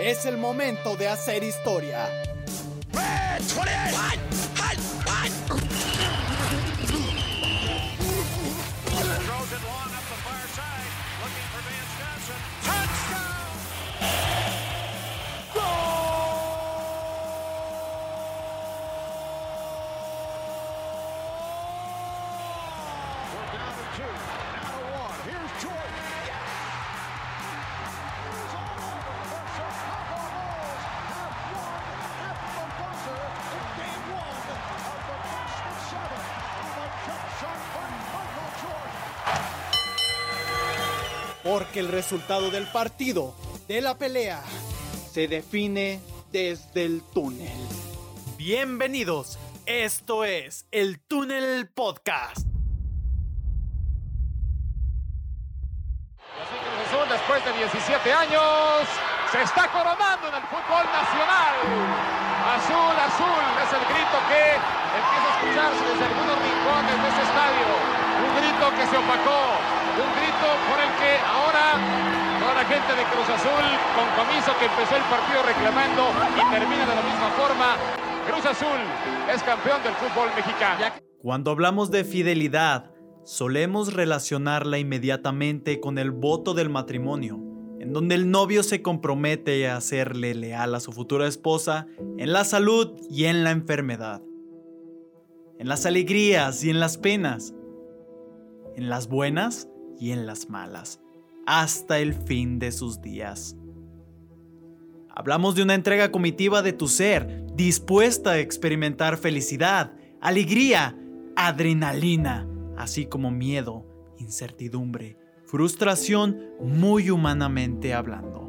Es el momento de hacer historia. Porque el resultado del partido, de la pelea, se define desde el túnel. Bienvenidos, esto es el Túnel Podcast. Azul, después de 17 años, se está coronando en el fútbol nacional. Azul, azul, es el grito que empieza a escucharse desde algunos rincones de este estadio. Un grito que se opacó, un grito por el que ahora toda la gente de Cruz Azul, con comiso que empezó el partido reclamando y termina de la misma forma. Cruz Azul es campeón del fútbol mexicano. Cuando hablamos de fidelidad, solemos relacionarla inmediatamente con el voto del matrimonio, en donde el novio se compromete a serle leal a su futura esposa en la salud y en la enfermedad, en las alegrías y en las penas, en las buenas y en las malas, hasta el fin de sus días. Hablamos de una entrega comitiva de tu ser, dispuesta a experimentar felicidad, alegría, adrenalina, así como miedo, incertidumbre, frustración, muy humanamente hablando.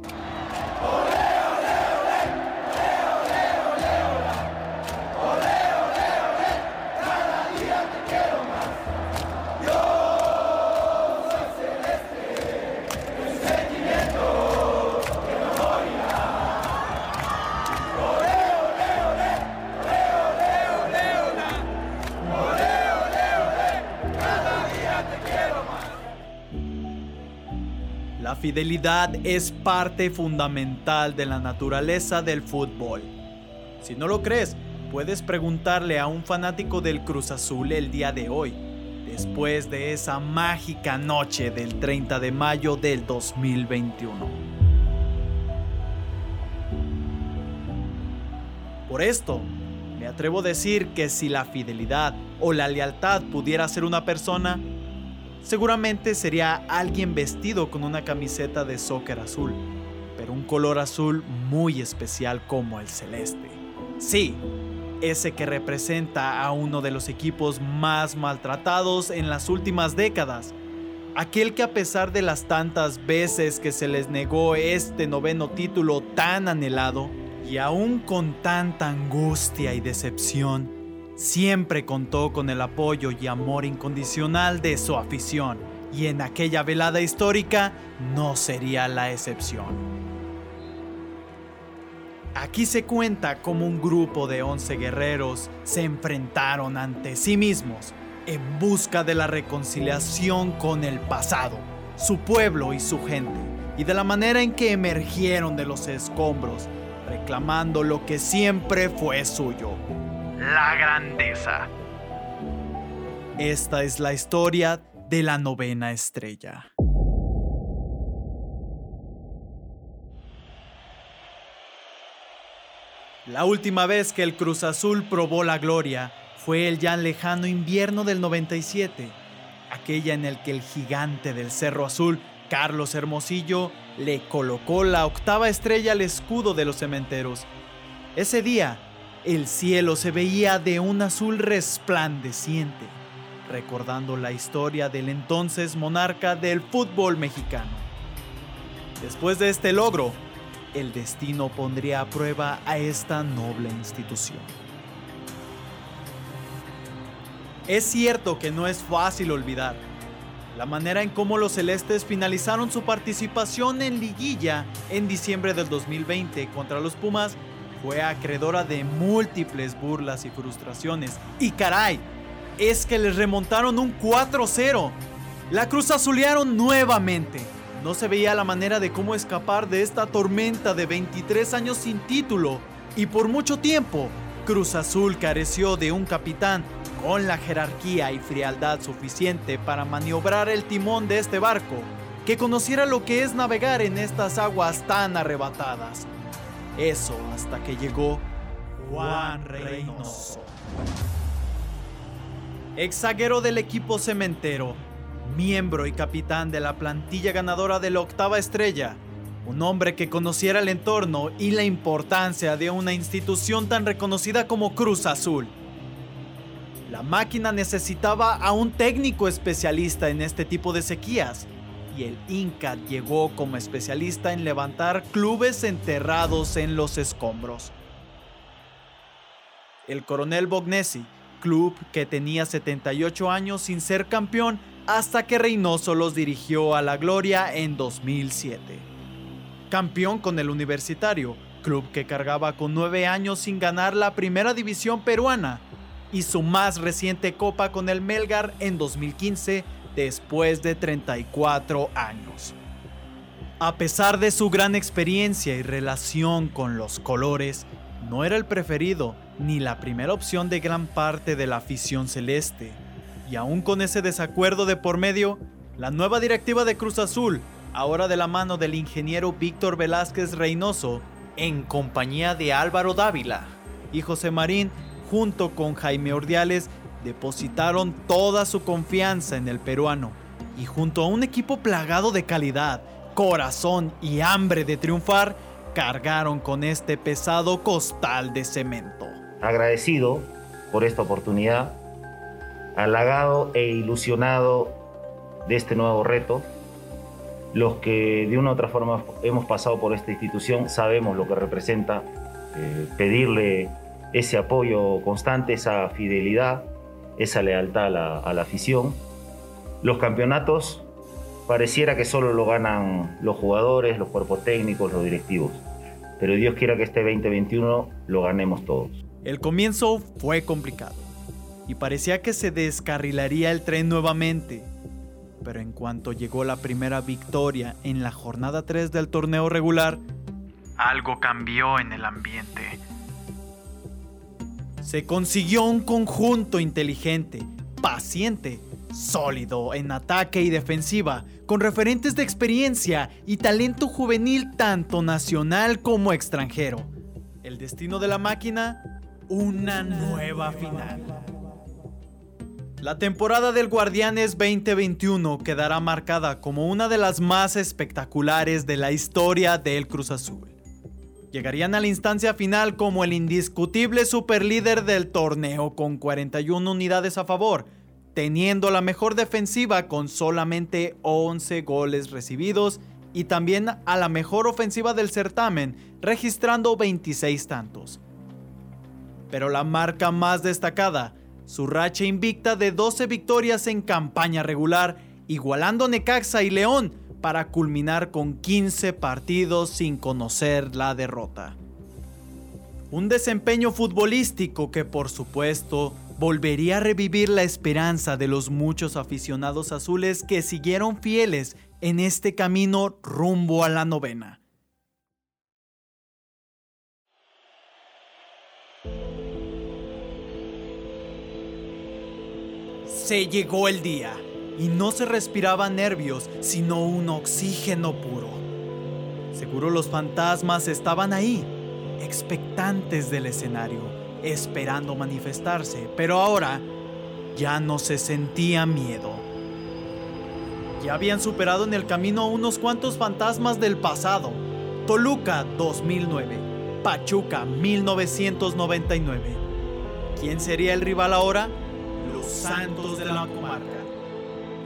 Fidelidad es parte fundamental de la naturaleza del fútbol. Si no lo crees, puedes preguntarle a un fanático del Cruz Azul el día de hoy, después de esa mágica noche del 30 de mayo del 2021. Por esto, me atrevo a decir que si la fidelidad o la lealtad pudiera ser una persona, seguramente sería alguien vestido con una camiseta de soccer azul, pero un color azul muy especial como el celeste. Sí, ese que representa a uno de los equipos más maltratados en las últimas décadas. Aquel que a pesar de las tantas veces que se les negó este noveno título tan anhelado, y aún con tanta angustia y decepción, siempre contó con el apoyo y amor incondicional de su afición, y en aquella velada histórica no sería la excepción. Aquí se cuenta cómo un grupo de 11 guerreros se enfrentaron ante sí mismos en busca de la reconciliación con el pasado, su pueblo y su gente, y de la manera en que emergieron de los escombros, reclamando lo que siempre fue suyo, la grandeza. Esta es la historia de la novena estrella. La última vez que el Cruz Azul probó la gloria fue el ya lejano invierno del 97, aquella en el que el gigante del Cerro Azul, Carlos Hermosillo, le colocó la octava estrella al escudo de los cementeros. Ese día, el cielo se veía de un azul resplandeciente, recordando la historia del entonces monarca del fútbol mexicano. Después de este logro, el destino pondría a prueba a esta noble institución. Es cierto que no es fácil olvidar la manera en cómo los celestes finalizaron su participación en liguilla en diciembre del 2020 contra los Pumas fue acreedora de múltiples burlas y frustraciones. Y caray, es que les remontaron un 4-0. La Cruz Azulearon nuevamente. no se veía la manera de cómo escapar de esta tormenta de 23 años sin título y por mucho tiempo Cruz Azul careció de un capitán con la jerarquía y frialdad suficiente para maniobrar el timón de este barco, que conociera lo que es navegar en estas aguas tan arrebatadas. Eso hasta que llegó Juan Reynoso. Exaguero del equipo cementero, miembro y capitán de la plantilla ganadora de la octava estrella, un hombre que conociera el entorno y la importancia de una institución tan reconocida como Cruz Azul. La máquina necesitaba a un técnico especialista en este tipo de sequías, y el Inca llegó como especialista en levantar clubes enterrados en los escombros. El coronel Bognesi, club que tenía 78 años sin ser campeón hasta que Reynoso los dirigió a la gloria en 2007. Campeón con el Universitario, club que cargaba con nueve años sin ganar la primera división peruana, y su más reciente copa con el Melgar en 2015 después de 34 años. A pesar de su gran experiencia y relación con los colores, no era el preferido ni la primera opción de gran parte de la afición celeste. Y aún con ese desacuerdo de por medio, la nueva directiva de Cruz Azul, ahora de la mano del ingeniero Víctor Velázquez Reynoso, en compañía de Álvaro Dávila y José Marín, junto con Jaime Ordiales, depositaron toda su confianza en el peruano y junto a un equipo plagado de calidad, corazón y hambre de triunfar, cargaron con este pesado costal de cemento. Agradecido por esta oportunidad, halagado e ilusionado de este nuevo reto. Los que de una u otra forma hemos pasado por esta institución sabemos lo que representa eh, pedirle ese apoyo constante, esa fidelidad esa lealtad a la, afición. Los campeonatos pareciera que solo lo ganan los jugadores, los cuerpos técnicos, los directivos. Pero Dios quiera que este 2021 lo ganemos todos. El comienzo fue complicado y parecía que se descarrilaría el tren nuevamente. Pero en cuanto llegó la primera victoria en la jornada 3 del torneo regular, algo cambió en el ambiente se consiguió un conjunto inteligente, paciente, sólido en ataque y defensiva, con referentes de experiencia y talento juvenil tanto nacional como extranjero. El destino de la máquina, una nueva final. La temporada del Guardianes 2021 quedará marcada como una de las más espectaculares de la historia del Cruz Azul llegarían a la instancia final como el indiscutible superlíder del torneo con 41 unidades a favor, teniendo la mejor defensiva con solamente 11 goles recibidos y también a la mejor ofensiva del certamen, registrando 26 tantos. Pero la marca más destacada, su racha invicta de 12 victorias en campaña regular, igualando Necaxa y León, para culminar con 15 partidos sin conocer la derrota. Un desempeño futbolístico que por supuesto volvería a revivir la esperanza de los muchos aficionados azules que siguieron fieles en este camino rumbo a la novena. Se llegó el día y no se respiraba nervios, sino un oxígeno puro. Seguro los fantasmas estaban ahí, expectantes del escenario, esperando manifestarse, pero ahora ya no se sentía miedo. Ya habían superado en el camino unos cuantos fantasmas del pasado. Toluca 2009, Pachuca 1999. ¿Quién sería el rival ahora? Los Santos de la comarca.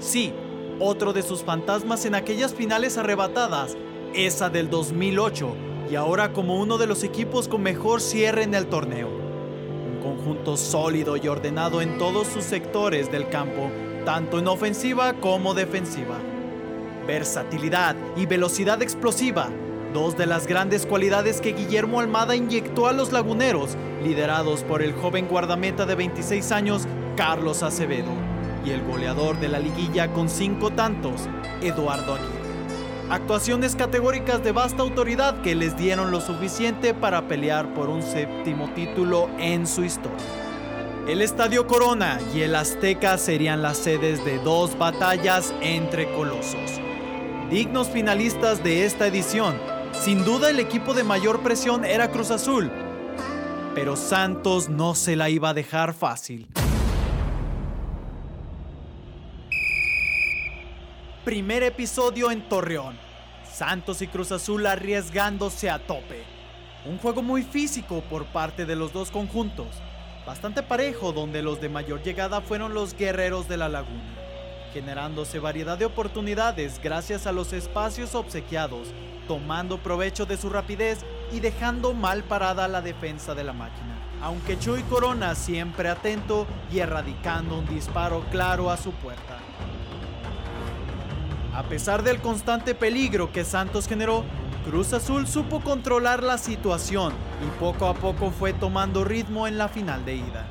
Sí, otro de sus fantasmas en aquellas finales arrebatadas, esa del 2008, y ahora como uno de los equipos con mejor cierre en el torneo. Un conjunto sólido y ordenado en todos sus sectores del campo, tanto en ofensiva como defensiva. Versatilidad y velocidad explosiva, dos de las grandes cualidades que Guillermo Almada inyectó a los laguneros, liderados por el joven guardameta de 26 años, Carlos Acevedo y el goleador de la liguilla con cinco tantos, Eduardo Aguirre. Actuaciones categóricas de vasta autoridad que les dieron lo suficiente para pelear por un séptimo título en su historia. El Estadio Corona y el Azteca serían las sedes de dos batallas entre colosos. Dignos finalistas de esta edición, sin duda el equipo de mayor presión era Cruz Azul, pero Santos no se la iba a dejar fácil. Primer episodio en Torreón. Santos y Cruz Azul arriesgándose a tope. Un juego muy físico por parte de los dos conjuntos. Bastante parejo donde los de mayor llegada fueron los guerreros de la laguna, generándose variedad de oportunidades gracias a los espacios obsequiados, tomando provecho de su rapidez y dejando mal parada la defensa de la máquina. Aunque Chuy Corona siempre atento y erradicando un disparo claro a su puerta. A pesar del constante peligro que Santos generó, Cruz Azul supo controlar la situación y poco a poco fue tomando ritmo en la final de ida.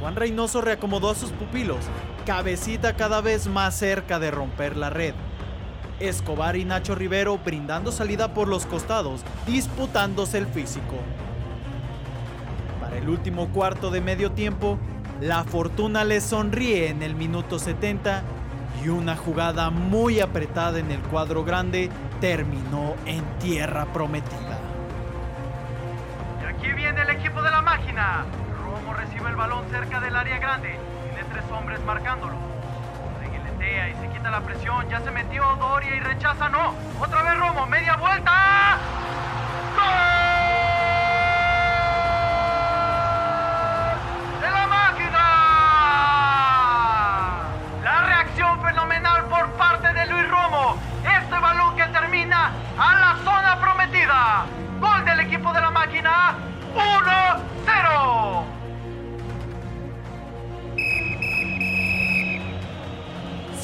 Juan Reynoso reacomodó a sus pupilos, cabecita cada vez más cerca de romper la red. Escobar y Nacho Rivero brindando salida por los costados, disputándose el físico. Para el último cuarto de medio tiempo, la fortuna les sonríe en el minuto 70 y una jugada muy apretada en el cuadro grande terminó en tierra prometida. Y aquí viene el equipo de la máquina. Romo recibe el balón cerca del área grande. Tiene tres hombres marcándolo. Reguiletea y se quita la presión. Ya se metió Doria y rechaza. No. Otra vez Romo. Media vuelta.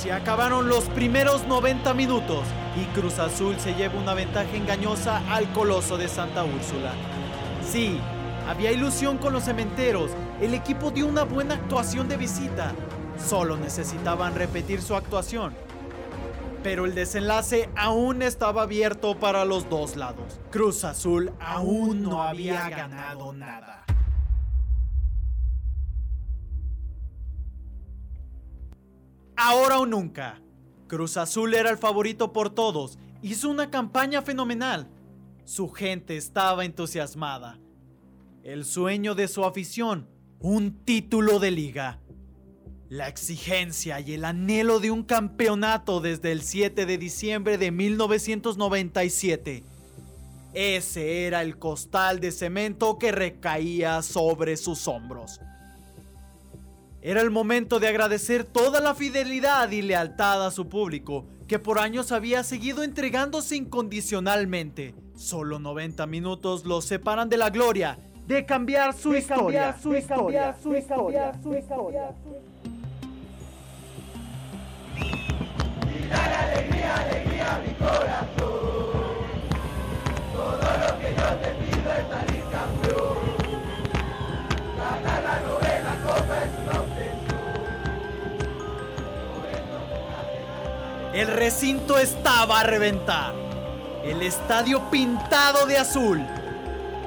Se acabaron los primeros 90 minutos y Cruz Azul se lleva una ventaja engañosa al Coloso de Santa Úrsula. Sí, había ilusión con los cementeros, el equipo dio una buena actuación de visita, solo necesitaban repetir su actuación. Pero el desenlace aún estaba abierto para los dos lados. Cruz Azul aún no había ganado nada. Ahora o nunca. Cruz Azul era el favorito por todos. Hizo una campaña fenomenal. Su gente estaba entusiasmada. El sueño de su afición, un título de liga. La exigencia y el anhelo de un campeonato desde el 7 de diciembre de 1997. Ese era el costal de cemento que recaía sobre sus hombros. Era el momento de agradecer toda la fidelidad y lealtad a su público, que por años había seguido entregándose incondicionalmente. Solo 90 minutos los separan de la gloria de cambiar su historia. El recinto estaba a reventar. El estadio pintado de azul.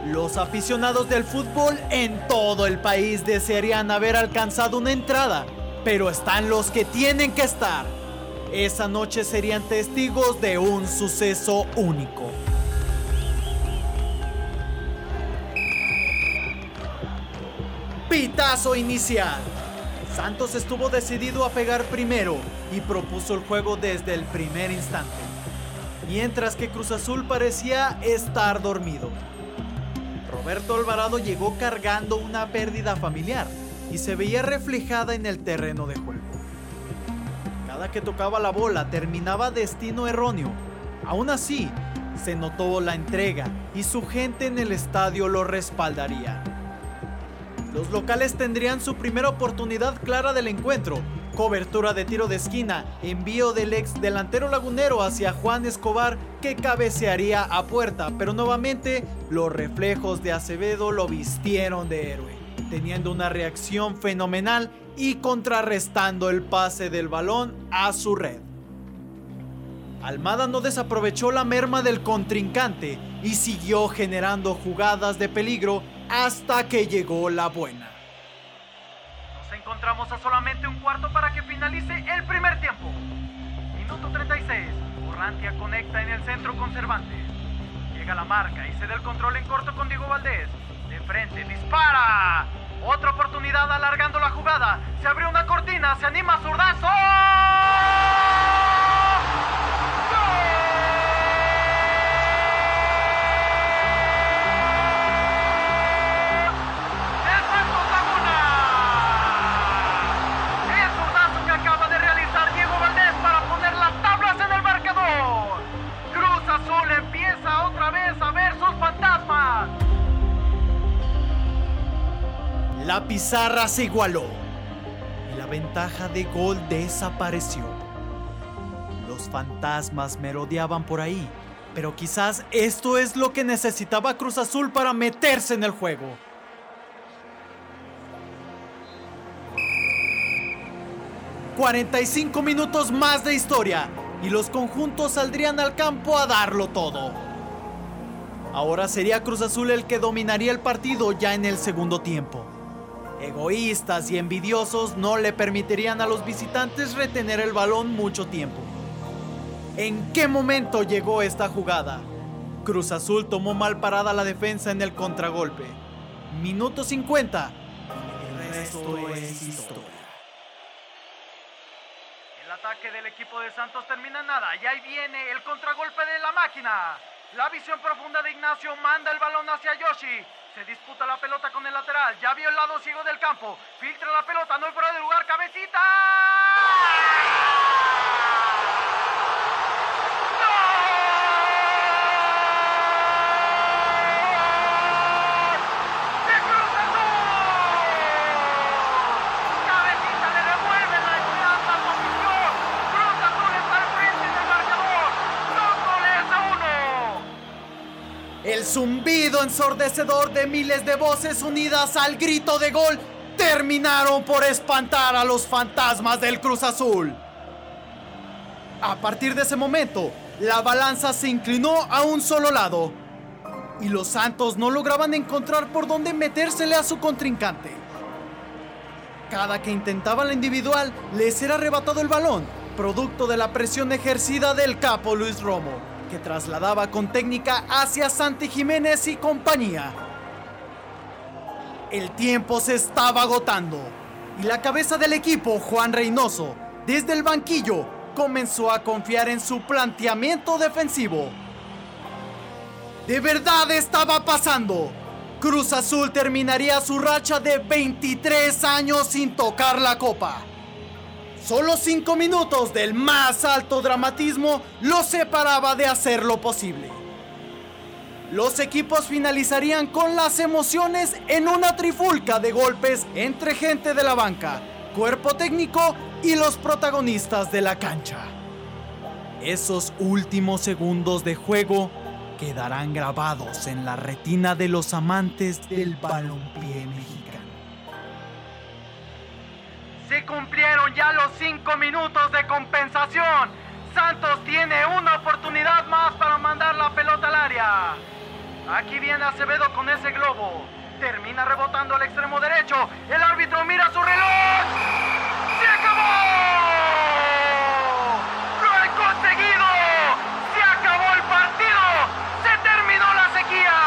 Los aficionados del fútbol en todo el país desearían haber alcanzado una entrada, pero están los que tienen que estar. Esa noche serían testigos de un suceso único. Pitazo inicial. Santos estuvo decidido a pegar primero y propuso el juego desde el primer instante, mientras que Cruz Azul parecía estar dormido. Roberto Alvarado llegó cargando una pérdida familiar y se veía reflejada en el terreno de juego. Cada que tocaba la bola terminaba destino erróneo. Aún así, se notó la entrega y su gente en el estadio lo respaldaría. Los locales tendrían su primera oportunidad clara del encuentro. Cobertura de tiro de esquina, envío del ex delantero lagunero hacia Juan Escobar que cabecearía a puerta, pero nuevamente los reflejos de Acevedo lo vistieron de héroe, teniendo una reacción fenomenal y contrarrestando el pase del balón a su red. Almada no desaprovechó la merma del contrincante y siguió generando jugadas de peligro hasta que llegó la buena. Nos encontramos a solamente un cuarto para que finalice el primer tiempo. Minuto 36. Orrantia conecta en el centro con Cervantes. Llega la marca y se da el control en corto con Diego Valdés. De frente, dispara. Otra oportunidad alargando la jugada. Se abrió una cortina, se anima Zurdazo. Pizarra se igualó y la ventaja de gol desapareció. Los fantasmas merodeaban por ahí, pero quizás esto es lo que necesitaba Cruz Azul para meterse en el juego. ...45 minutos más de historia... ...y los conjuntos saldrían al campo a darlo todo. Ahora sería Cruz Azul el que dominaría el partido ya en el segundo tiempo. Egoístas y envidiosos no le permitirían a los visitantes retener el balón mucho tiempo. ¿En qué momento llegó esta jugada? Cruz Azul tomó mal parada la defensa en el contragolpe. Minuto 50. El resto es historia. El ataque del equipo de Santos termina nada y ahí viene el contragolpe de la máquina. La visión profunda de Ignacio manda el balón hacia Yoshi. Se disputa la pelota con el lateral. Ya vio el lado ciego del campo. Filtra la pelota, no hay fuera de lugar. ¡Cabecita! El zumbido ensordecedor de miles de voces unidas al grito de gol terminaron por espantar a los fantasmas del Cruz Azul. A partir de ese momento, la balanza se inclinó a un solo lado y los Santos no lograban encontrar por dónde metérsele a su contrincante. Cada que intentaba la individual, les era arrebatado el balón, producto de la presión ejercida del capo Luis Romo, que trasladaba con técnica hacia Santi Jiménez y compañía. El tiempo se estaba agotando y la cabeza del equipo, Juan Reynoso, desde el banquillo, comenzó a confiar en su planteamiento defensivo. De verdad estaba pasando. Cruz Azul terminaría su racha de 23 años sin tocar la copa. Solo 5 minutos del más alto dramatismo lo separaba de hacer lo posible. Los equipos finalizarían con las emociones en una trifulca de golpes entre gente de la banca, cuerpo técnico y los protagonistas de la cancha. Esos últimos segundos de juego quedarán grabados en la retina de los amantes del balompié. Se cumplieron ya los cinco minutos de compensación. Santos tiene una oportunidad más para mandar la pelota al área. Aquí viene Acevedo con ese globo. Termina rebotando al extremo derecho. El árbitro mira su reloj. ¡Se acabó! ¡Lo he conseguido! ¡Se acabó el partido! ¡Se terminó la sequía!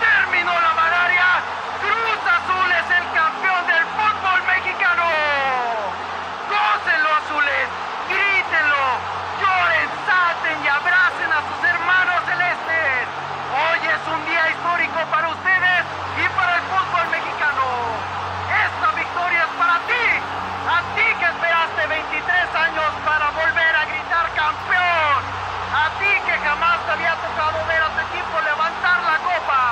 ¡Terminó la malaria! ¡Cruz Azul es el campeón del fútbol mexicano! ¡Gócenlo, azules! ¡Grítenlo! ¡Lloren, salten y abracen a sus hermanos celestes! Hoy es un día histórico para ustedes y para el fútbol mexicano. Esta victoria es para ti, a ti que esperaste 23 años para volver a gritar campeón, a ti que jamás te había tocado ver a tu equipo levantar la copa,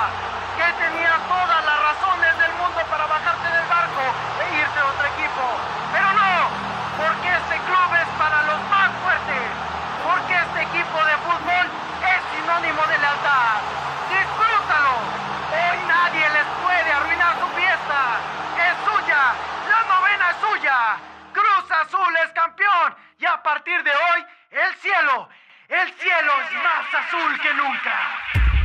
que tenías todas las razones del mundo para bajarte del barco e irte a otro equipo. Pero no, porque este club es para los más fuertes, porque este equipo de fútbol es sinónimo de lealtad. ¡Disfrútalo! Hoy nadie les puede arruinar su fiesta. Es suya. La novena es suya. Cruz Azul es campeón. Y a partir de hoy, el cielo, El cielo es más azul que nunca.